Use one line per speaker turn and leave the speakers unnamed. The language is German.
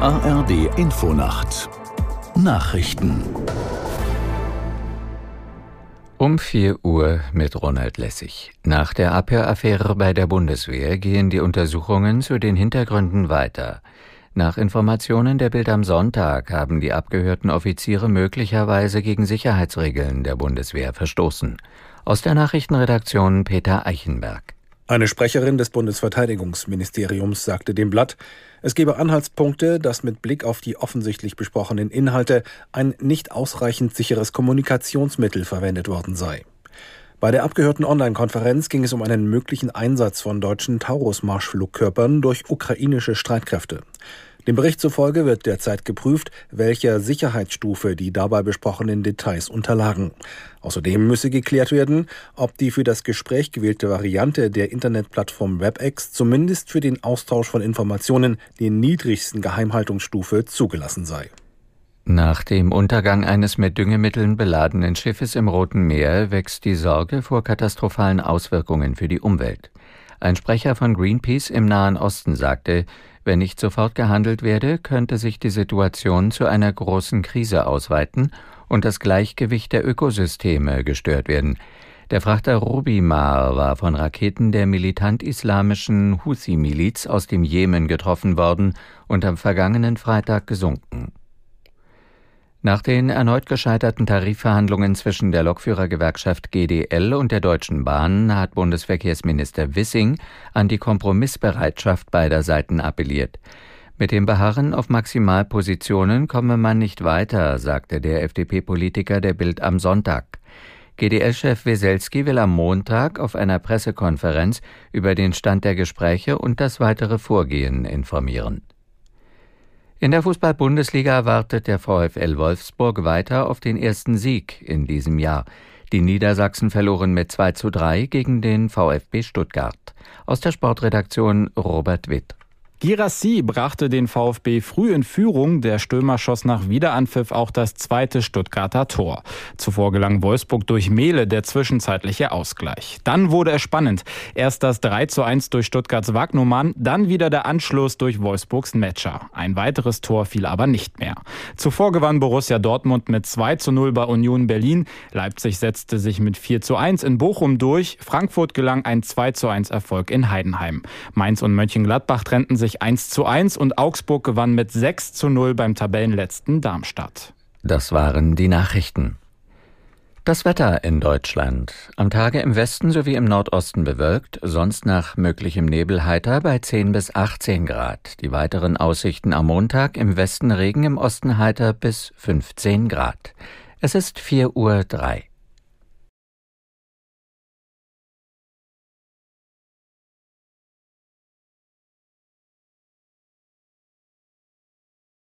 ARD Infonacht Nachrichten
um 4 Uhr mit Ronald Lessig. Nach der Abhöraffäre bei der Bundeswehr gehen die Untersuchungen zu den Hintergründen weiter. Nach Informationen der Bild am Sonntag haben die abgehörten Offiziere möglicherweise gegen Sicherheitsregeln der Bundeswehr verstoßen. Aus der Nachrichtenredaktion Peter Eichenberg.
Eine Sprecherin des Bundesverteidigungsministeriums sagte dem Blatt, es gebe Anhaltspunkte, dass mit Blick auf die offensichtlich besprochenen Inhalte ein nicht ausreichend sicheres Kommunikationsmittel verwendet worden sei. Bei der abgehörten Online-Konferenz ging es um einen möglichen Einsatz von deutschen Taurus-Marschflugkörpern durch ukrainische Streitkräfte. Dem Bericht zufolge wird derzeit geprüft, welcher Sicherheitsstufe die dabei besprochenen Details unterlagen. Außerdem müsse geklärt werden, ob die für das Gespräch gewählte Variante der Internetplattform WebEx zumindest für den Austausch von Informationen den niedrigsten Geheimhaltungsstufe zugelassen sei.
Nach dem Untergang eines mit Düngemitteln beladenen Schiffes im Roten Meer wächst die Sorge vor katastrophalen Auswirkungen für die Umwelt. Ein Sprecher von Greenpeace im Nahen Osten sagte, wenn nicht sofort gehandelt werde, könnte sich die Situation zu einer großen Krise ausweiten und das Gleichgewicht der Ökosysteme gestört werden. Der Frachter Rubimar war von Raketen der militant-islamischen Houthi-Miliz aus dem Jemen getroffen worden und am vergangenen Freitag gesunken. Nach den erneut gescheiterten Tarifverhandlungen zwischen der Lokführergewerkschaft GDL und der Deutschen Bahn hat Bundesverkehrsminister Wissing an die Kompromissbereitschaft beider Seiten appelliert. Mit dem Beharren auf Maximalpositionen komme man nicht weiter, sagte der FDP-Politiker der Bild am Sonntag. GDL-Chef Weselski will am Montag auf einer Pressekonferenz über den Stand der Gespräche und das weitere Vorgehen informieren. In der Fußball-Bundesliga wartet der VfL Wolfsburg weiter auf den ersten Sieg in diesem Jahr. Die Niedersachsen verloren mit 2 zu 3 gegen den VfB Stuttgart. Aus der Sportredaktion Robert Witt.
Girassi brachte den VfB früh in Führung. Der Stürmer schoss nach Wiederanpfiff auch das zweite Stuttgarter Tor. Zuvor gelang Wolfsburg durch Mehle der zwischenzeitliche Ausgleich. Dann wurde es spannend. Erst das 3 zu 1 durch Stuttgarts Wagnumann, dann wieder der Anschluss durch Wolfsburgs Metscher. Ein weiteres Tor fiel aber nicht mehr. Zuvor gewann Borussia Dortmund mit 2 zu 0 bei Union Berlin. Leipzig setzte sich mit 4 zu 1 in Bochum durch. Frankfurt gelang ein 2 zu 1 Erfolg in Heidenheim. Mainz und Mönchengladbach trennten sich sich 1 zu 1 und Augsburg gewann mit 6 zu 0 beim Tabellenletzten Darmstadt.
Das waren die Nachrichten. Das Wetter in Deutschland. Am Tage im Westen sowie im Nordosten bewölkt, sonst nach möglichem Nebel heiter bei 10 bis 18 Grad. Die weiteren Aussichten am Montag im Westen Regen, im Osten heiter bis 15 Grad. Es ist 4 Uhr 3.